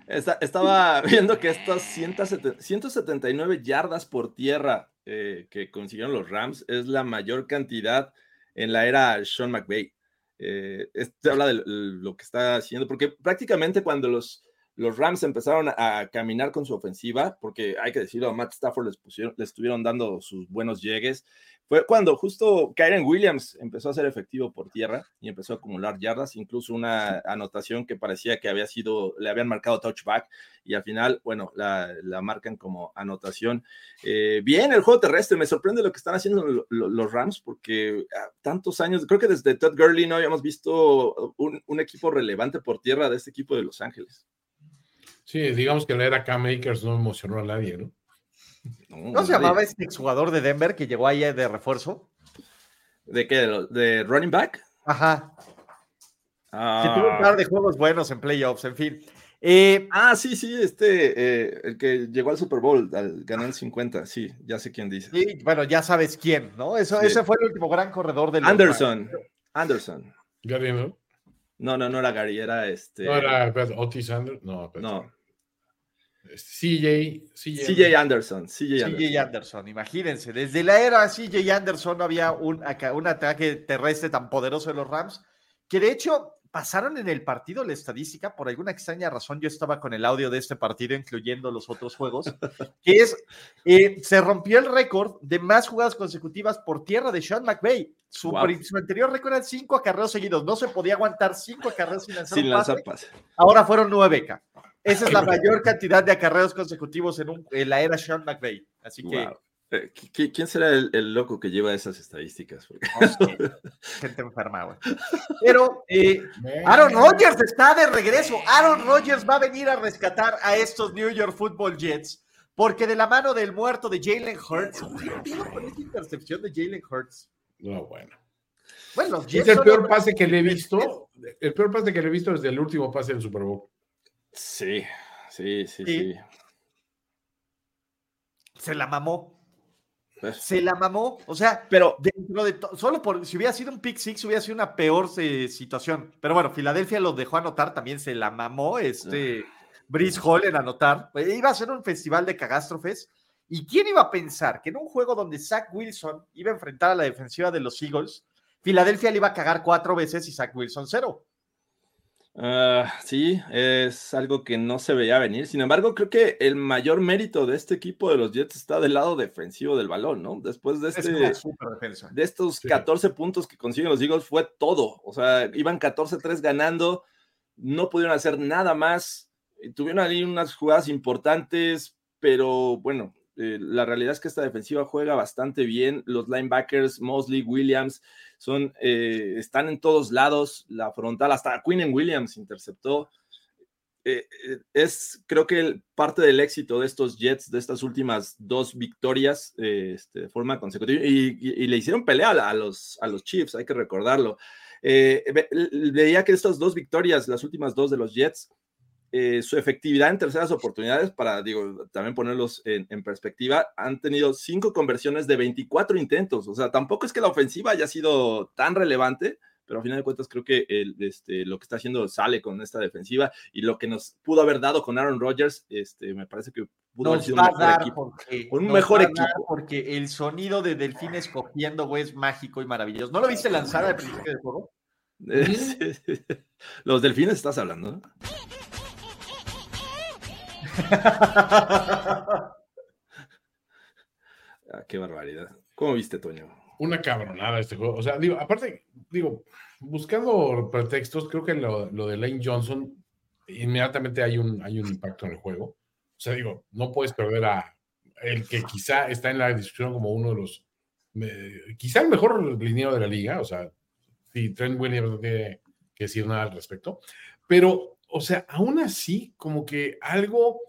estaba viendo que estas 179 yardas por tierra eh, que consiguieron los Rams es la mayor cantidad en la era Sean McVay. Eh, habla de lo que está haciendo, porque prácticamente cuando los, Rams empezaron a caminar con su ofensiva, porque hay que decirlo, a Matt Stafford les, les estuvieron dando sus buenos llegues, fue cuando justo Kyren Williams empezó a ser efectivo por tierra y empezó a acumular yardas, incluso una anotación que parecía que había sido, le habían marcado touchback y al final, bueno, la, marcan como anotación. Eh, bien, el juego terrestre, me sorprende lo que están haciendo los Rams porque ah, tantos años, creo que desde Todd Gurley no habíamos visto un, un equipo relevante por tierra de este equipo de Los Ángeles. Sí, digamos que la era Cam Akers no emocionó a nadie, ¿no? ¿No, se llamaba este exjugador de Denver que llegó ahí de refuerzo? ¿De qué? ¿De, running back? Ajá. Que tuvo un par de juegos buenos en playoffs, en fin. Eh, ah, sí, sí, este, eh, el que llegó al Super Bowl, al, ganó el 50, sí, ya sé quién dice. Sí, bueno, ya sabes quién, ¿no? Eso, Ese fue el último gran corredor del. Anderson, Anderson. Gary, ¿no? No, no, no era Gary, era este. No era Otis Anderson, no. No, CJ, CJ, Anderson. CJ Anderson. imagínense, desde la era CJ Anderson no había un, un ataque terrestre tan poderoso de los Rams, que de hecho pasaron en el partido la estadística, por alguna extraña razón yo estaba con el audio de este partido, incluyendo los otros juegos, que es, eh, se rompió el récord de más jugadas consecutivas por tierra de Sean McVay. Su, anterior récord eran cinco acarreos seguidos, no se podía aguantar cinco acarreos sin lanzar, pase. Ahora fueron nueve, K. Esa es la mayor cantidad de acarreos consecutivos en, un, en la era Sean McVay. Así que. Eh, ¿Quién será el, loco que lleva esas estadísticas? gente enferma, güey. Pero eh, Aaron Rodgers está de regreso. Aaron Rodgers va a venir a rescatar a estos New York Football Jets. Porque de la mano del muerto de Jalen Hurts, ¿qué con esta intercepción de Jalen Hurts? No, bueno. Bueno, es el peor pase que le he visto. El peor pase que le he visto desde el último pase del Super Bowl. Sí, sí, sí, sí. Se la mamó. Pues se la mamó. O sea, pero dentro de solo por si hubiera sido un pick six, hubiera sido una peor eh, situación. Pero bueno, Filadelfia lo dejó anotar, también se la mamó este Brice Hall en anotar. Eh, iba a ser un festival de cagástrofes. ¿Y quién iba a pensar que en un juego donde Zach Wilson iba a enfrentar a la defensiva de los Eagles, Filadelfia le iba a cagar cuatro veces y Zach Wilson cero? Ah, sí, es algo que no se veía venir. Sin embargo, creo que el mayor mérito de este equipo de los Jets está del lado defensivo del balón, ¿no? Después de, este, de estos 14 puntos que consiguen los Eagles fue todo. O sea, iban 14-3 ganando, no pudieron hacer nada más. Tuvieron ahí unas jugadas importantes, pero bueno, eh, la realidad es que esta defensiva juega bastante bien. Los linebackers, Mosley, Williams, son, eh, están en todos lados. La frontal, hasta Quinn Williams interceptó. Eh, es, creo que parte del éxito de estos Jets, de estas últimas dos victorias este, de forma consecutiva, y, le hicieron pelea a, los, a los Chiefs, hay que recordarlo. veía que estas dos victorias, las últimas dos de los Jets, eh, su efectividad en terceras oportunidades, para digo, también ponerlos en, en, perspectiva, han tenido cinco conversiones de 24 intentos. O sea, tampoco es que la ofensiva haya sido tan relevante, pero a final de cuentas creo que el, este, lo que está haciendo sale con esta defensiva y lo que nos pudo haber dado con Aaron Rodgers, este, me parece que pudo haber sido un mejor equipo. Porque, un mejor equipo. Porque el sonido de Delfines cogiendo, güey, es mágico y maravilloso. ¿No lo viste lanzar al principio del juego? Los delfines estás hablando, ¿no? ah, qué barbaridad. ¿Cómo viste, Toño? Una cabronada este juego. O sea, digo, aparte, digo, buscando pretextos, creo que lo, de Lane Johnson, inmediatamente hay un, hay un impacto en el juego. O sea, digo, no puedes perder a el que quizá está en la discusión como uno de los, eh, quizá el mejor liniero de la liga, o sea, si Trent Williams no tiene que decir nada al respecto, pero, o sea, aún así, como que algo,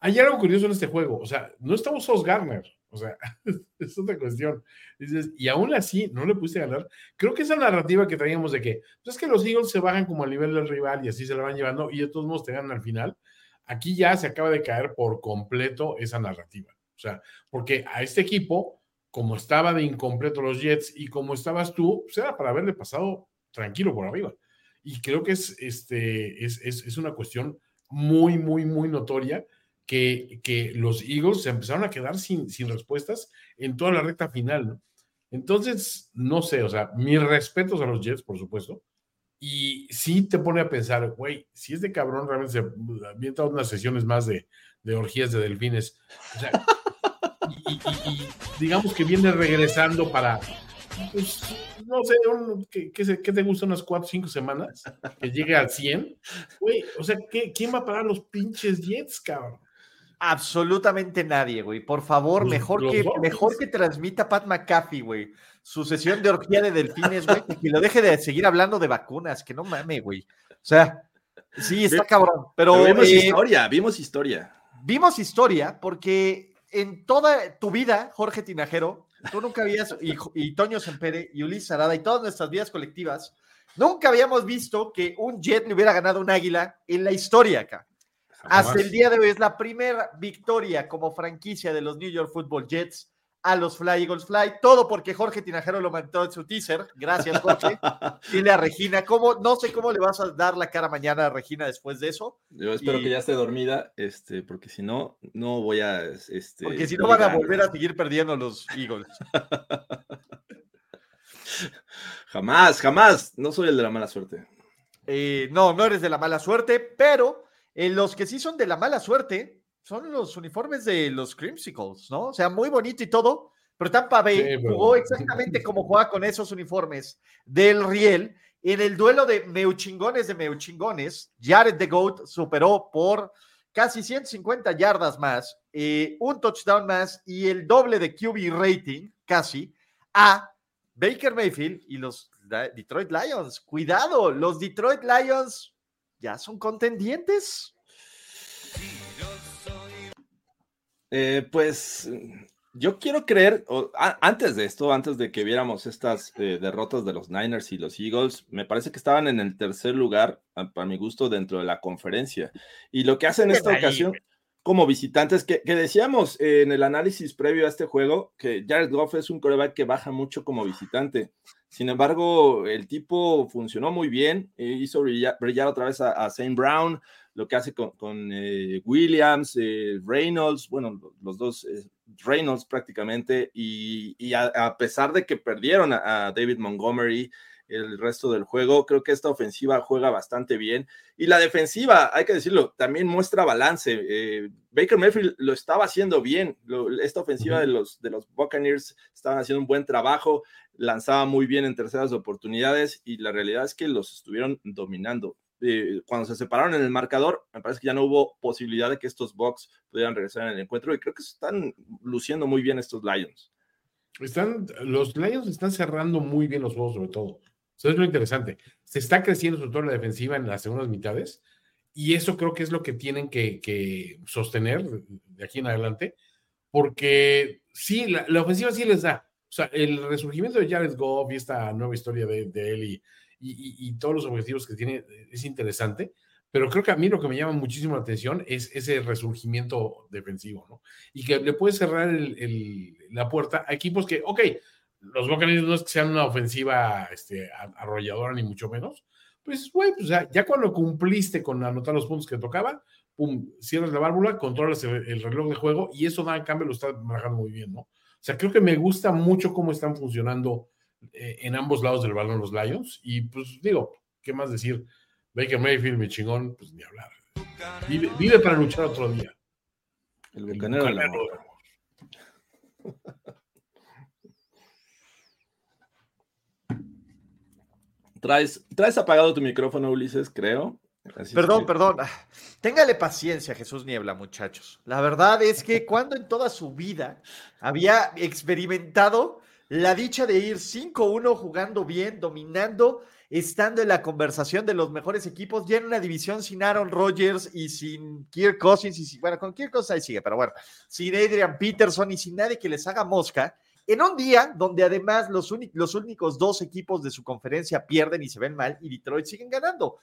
hay algo curioso en este juego, o sea, no estamos Sos Garner, o sea, es otra cuestión. Dices, y aún así no le pudiste ganar. Creo que esa narrativa que traíamos de que pues es que los Eagles se bajan como al nivel del rival y así se la van llevando y de todos modos te ganan al final. Aquí ya se acaba de caer por completo esa narrativa. O sea, porque a este equipo, como estaba de incompleto los Jets y como estabas tú, pues era para haberle pasado tranquilo por arriba. Y creo que es, este, es, es, es una cuestión muy, muy, muy notoria que, que, los Eagles se empezaron a quedar sin, sin respuestas en toda la recta final. ¿no? Entonces, no sé, o sea, mis respetos a los Jets, por supuesto. Y sí te pone a pensar, güey, si es de cabrón, realmente se avienta unas sesiones más de, de orgías de delfines. O sea, y, y, y, digamos que viene regresando para, pues, no sé, un, ¿qué, qué, qué te gusta? Unas cuatro o cinco semanas, que llegue al 100. Güey, o sea, ¿qué, ¿quién va a parar los pinches Jets, cabrón? Absolutamente nadie, güey. Por favor, Los- mejor, los que, mejor que transmita Pat McAfee, güey. Su sesión de orgía de delfines, güey. y Que lo deje de seguir hablando de vacunas, que no mame, güey. O sea, sí, está cabrón. Pero, Pero vimos eh, historia, vimos historia. vimos historia porque en toda tu vida, Jorge Tinajero, tú nunca habías, y, y Toño Sempere y Ulises Arada y todas nuestras vidas colectivas, nunca habíamos visto que un Jet le hubiera ganado un águila en la historia acá. Hasta el día de hoy es la primera victoria como franquicia de los New York Football Jets a los Fly Eagles Fly. Todo porque Jorge Tinajero lo mandó en su teaser. Gracias, Jorge. Dile a Regina, ¿cómo, no sé cómo le vas a dar la cara mañana a Regina después de eso, Yo espero Y- que ya esté dormida, este, porque si no, no voy a. Este, porque si no van a volver a seguir perdiendo los Eagles. Jamás, jamás. No soy el de la mala suerte. Eh, no, no eres de la mala suerte, pero eh, los que sí son de la mala suerte son los uniformes de los Crimsicles, ¿no? O sea, muy bonito y todo, pero Tampa Bay Sí, pero- jugó exactamente como juega con esos uniformes del Riel. En el duelo de meuchingones de meuchingones, Jared the Goat superó por casi 150 yardas más, eh, un touchdown más y el doble de QB rating, casi, a Baker Mayfield y los Detroit Lions. Cuidado, los Detroit Lions ya son contendientes. Eh, pues yo quiero creer, o, a- antes de esto, antes de que viéramos estas eh, derrotas de los Niners y los Eagles, me parece que estaban en el tercer lugar, a- para mi gusto, dentro de la conferencia. Y lo que hacen en esta ahí, ocasión, como visitantes, que, que decíamos eh, en el análisis previo a este juego, que Jared Goff es un coreback que baja mucho como visitante. Sin embargo, el tipo funcionó muy bien, eh, hizo brillar, brillar otra vez a, a Saint Brown, lo que hace con, con, eh, Williams, eh, Reynolds, bueno, los dos eh, Reynolds prácticamente, y, y a, a, pesar de que perdieron a, a, David Montgomery el resto del juego, creo que esta ofensiva juega bastante bien, y la defensiva, hay que decirlo, también muestra balance. Baker Mayfield lo estaba haciendo bien, lo, esta ofensiva de, los, de los Buccaneers estaban haciendo un buen trabajo, lanzaba muy bien en terceras oportunidades, y la realidad es que los estuvieron dominando eh, cuando se separaron en el marcador, me parece que ya no hubo posibilidad de que estos Bucks pudieran regresar en el encuentro y creo que están luciendo muy bien estos Lions. Están, los Lions están cerrando muy bien los juegos, sobre todo. Eso es lo interesante. Se está creciendo sobre todo la defensiva en las segundas mitades y eso creo que es lo que tienen que, sostener de aquí en adelante, porque sí, la, la, ofensiva sí les da. O sea, el resurgimiento de Jared Goff y esta nueva historia de, de él y, y, y, y, todos los objetivos que tiene es interesante, pero creo que a mí lo que me llama muchísimo la atención es ese resurgimiento defensivo, ¿no? Y que le puede cerrar el, la puerta a equipos que, ok, los Buccaneers no es que sean una ofensiva este, arrolladora ni mucho menos, pues, güey, pues ya, ya, cuando cumpliste con anotar los puntos que tocaba, pum, cierras la válvula, controlas el, reloj de juego y eso da en cambio lo está manejando muy bien, ¿no? O sea, creo que me gusta mucho cómo están funcionando eh, en ambos lados del balón los Lions y pues digo, ¿qué más decir? Baker Mayfield, mi chingón, pues ni hablar. Vive, para luchar otro día. El bucanero, del amor. Traes, traes apagado tu micrófono, Ulises, creo. perdón, perdón. Téngale paciencia, Jesús Niebla, muchachos. La verdad es que cuando en toda su vida había experimentado la dicha de ir 5-1 jugando bien, dominando estando en la conversación de los mejores equipos, ya en una división sin Aaron Rodgers y sin Kirk Cousins, y bueno, con Kirk ahí sigue, pero bueno, sin Adrian Peterson y sin nadie que les haga mosca, en un día donde además los, los únicos dos equipos de su conferencia pierden y se ven mal, y Detroit siguen ganando.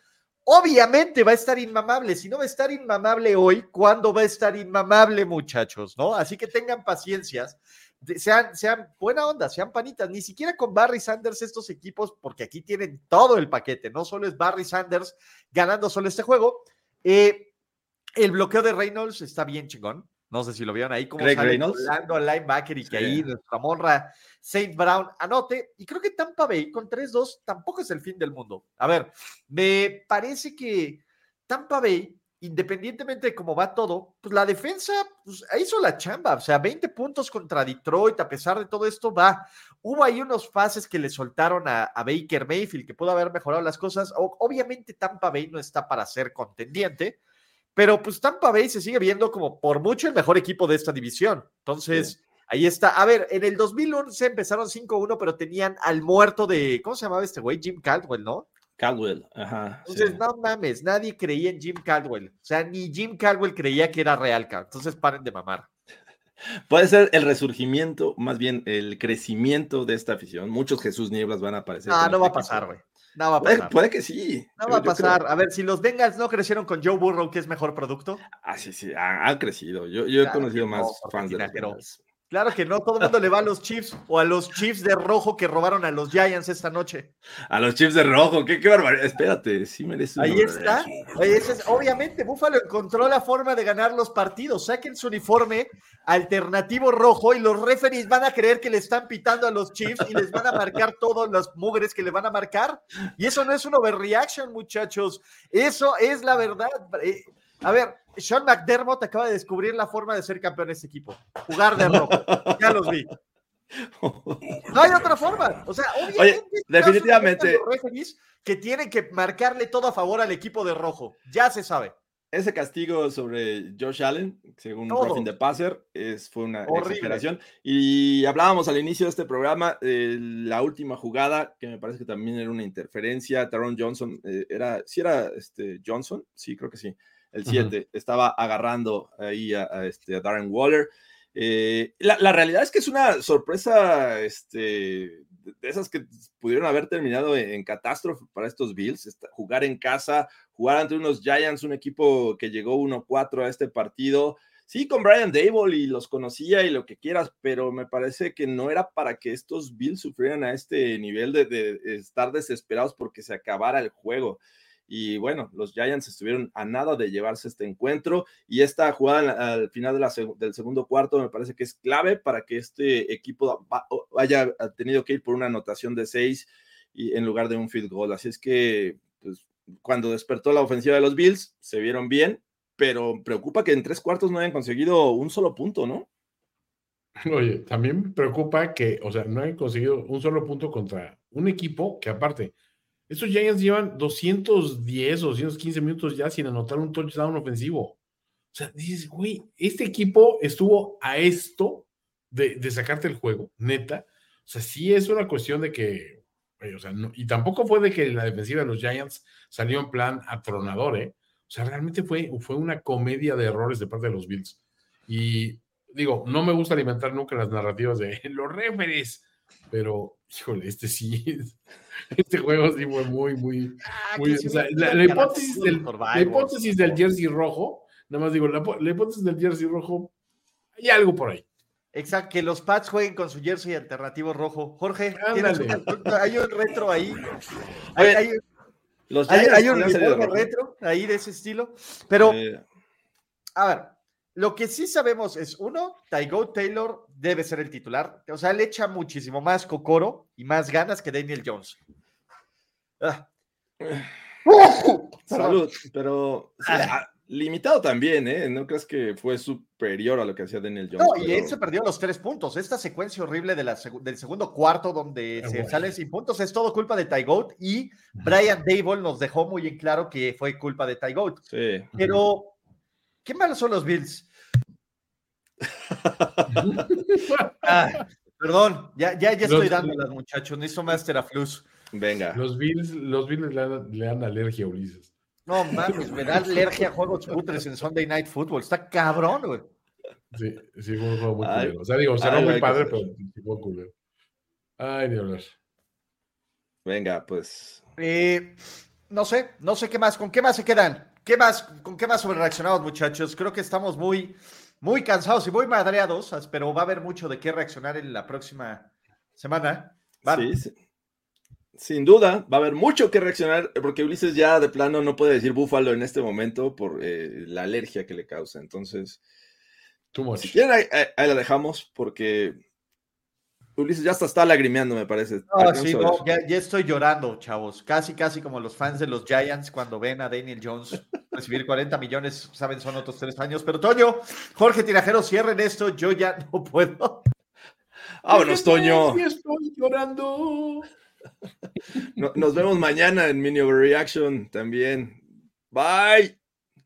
Obviamente va a estar inmamable. Si no va a estar inmamable hoy, ¿cuándo va a estar inmamable, muchachos? ¿No? Así que tengan paciencias sean, sean buena onda, sean panitas, ni siquiera con Barry Sanders estos equipos, porque aquí tienen todo el paquete, no solo es Barry Sanders ganando solo este juego. Eh, el bloqueo de Reynolds está bien chingón. No sé si lo vieron ahí, como sale volando al linebacker y que ahí nuestra morra Saint Brown anote. Y creo que Tampa Bay con 3-2 tampoco es el fin del mundo. A ver, me parece que Tampa Bay independientemente de cómo va todo, pues la defensa pues, hizo la chamba, o sea, 20 puntos contra Detroit, a pesar de todo esto, va. Hubo ahí unos fases que le soltaron a, Baker Mayfield, que pudo haber mejorado las cosas. obviamente Tampa Bay no está para ser contendiente, pero pues Tampa Bay se sigue viendo como por mucho el mejor equipo de esta división. Entonces, ahí está. A ver, en el 2011 empezaron 5-1, pero tenían al muerto de, ¿cómo se llamaba este güey? Jim Caldwell, ¿no? Caldwell, ajá. Entonces, no mames, nadie creía en Jim Caldwell. O sea, ni Jim Caldwell creía que era real, Entonces, paren de mamar. Puede ser el resurgimiento, más bien el crecimiento de esta afición. Muchos Jesús Nieblas van a aparecer. Ah, no va a pasar, güey. No va a pasar. Puede, que sí. No va a pasar. A ver, si los Bengals no crecieron con Joe Burrow, que es mejor producto. Ah, sí, sí, han, crecido. Yo, yo he conocido más fans de los Claro que no, todo el mundo le va a los Chiefs o a los Chiefs de rojo que robaron a los Giants esta noche. A los Chiefs de rojo, qué, qué barbaridad. Espérate, sí merece. Ahí está. obviamente, Buffalo encontró la forma de ganar los partidos. Saquen su uniforme alternativo rojo y los referees van a creer que le están pitando a los Chiefs y les van a marcar todos los mugres que le van a marcar. Y eso no es un overreaction, muchachos. Eso es la verdad. Eh, a ver, sean McDermott acaba de descubrir la forma de ser campeón de este equipo. Jugar de rojo. Ya los vi. No hay otra forma. O sea, obviamente. definitivamente. que tienen que marcarle todo a favor al equipo de rojo. Ya se sabe. Ese castigo sobre Josh Allen, según Ruffin de Passer, es, fue una exageración. Y hablábamos al inicio de este programa, la última jugada, que me parece que también era una interferencia. Taron Johnson, eh, era, ¿sí era este Johnson? Sí, creo que sí el 7, estaba agarrando ahí a, este, Darren Waller. Eh, la, realidad es que es una sorpresa este, de esas que pudieron haber terminado en, catástrofe para estos Bills, jugar en casa, jugar ante unos Giants, un equipo que llegó 1-4 a este partido. Sí, con Brian Dable y los conocía y lo que quieras, pero me parece que no era para que estos Bills sufrieran a este nivel de estar desesperados porque se acabara el juego. Y bueno, los Giants estuvieron a nada de llevarse este encuentro y esta jugada al final del segundo cuarto me parece que es clave para que este equipo haya tenido que ir por una anotación de seis y en lugar de un field goal. Así es que pues, cuando despertó la ofensiva de los Bills, se vieron bien, pero preocupa que en tres cuartos no hayan conseguido un solo punto, ¿no? Oye, también preocupa que, o sea, no hayan conseguido un solo punto contra un equipo que aparte estos Giants llevan 210 o 215 minutos ya sin anotar un touchdown ofensivo. O sea, dices, güey, este equipo estuvo a esto de, sacarte el juego, neta. O sea, sí es una cuestión de que, o sea, y tampoco fue de que la defensiva de los Giants salió en plan atronador, ¿eh? O sea, realmente fue, fue una comedia de errores de parte de los Bills. Y digo, no me gusta alimentar nunca las narrativas de los referees, pero, híjole, este sí este juego sí fue muy, muy, Ah, muy- o sea, la, hipótesis del, la hipótesis del Survivor. jersey rojo, nada más digo, la, la hipótesis del jersey rojo, hay algo por ahí. Exacto, que los Pats jueguen con su jersey alternativo rojo. Jorge, ¿tienes Ándale. una- hay un retro ahí. Hay, Oye, hay- Los hay- Giants hay un retro ahí de ese estilo. Pero, Eh, a ver, lo que sí sabemos es, uno, Tygo Taylor debe ser el titular. O sea, le echa muchísimo más cocoro y más ganas que Daniel Jones. Ah. Salud, pero sí, Ah. ah, limitado también, ¿eh? No crees que fue superior a lo que hacía Daniel Jones. No, y él se perdió los tres puntos. Esta secuencia horrible de la seg- del segundo cuarto donde Ah, se bueno. salen sin puntos es todo culpa de Ty Goat y Brian Dable nos dejó muy en claro que fue culpa de Ty Goat. Sí. Pero, ¿qué malos son los Bills? Ah, perdón, ya, ya, ya estoy Los- dándolas, muchachos. Necesito Master a Flus. Venga. Los Bills, los Bills le dan, le dan alergia a Ulises. No mames, me da alergia a juegos putres en Sunday Night Football. Está cabrón, güey. Sí, sí, fue un juego muy Ay, culero. O sea, digo, será ay, muy padre, pero sí fue culero. Ay, Dios mío. Venga, pues. Eh, no sé, no sé qué más, con qué más se quedan, qué más, con qué más sobre reaccionados, muchachos. Creo que estamos muy, muy cansados y muy madreados, pero va a haber mucho de qué reaccionar en la próxima semana. Sí, sí. Sin duda, va a haber mucho que reaccionar, porque Ulises ya de plano no puede decir búfalo en este momento por eh, la alergia que le causa. Entonces, Too much. si quieren, ahí, ahí- ahí la dejamos, porque Ulises ya hasta está lagrimeando, me parece. No, sí, no, ya, ya estoy llorando, chavos. Casi, casi como los fans de los Giants cuando ven a Daniel Jones recibir 40 millones, saben, son otros tres años. Pero Toño, Jorge Tinajero, cierren esto, yo ya no puedo. Vámonos, Toño. Sí, estoy llorando. No- nos vemos mañana en Mini Overreaction también. Bye.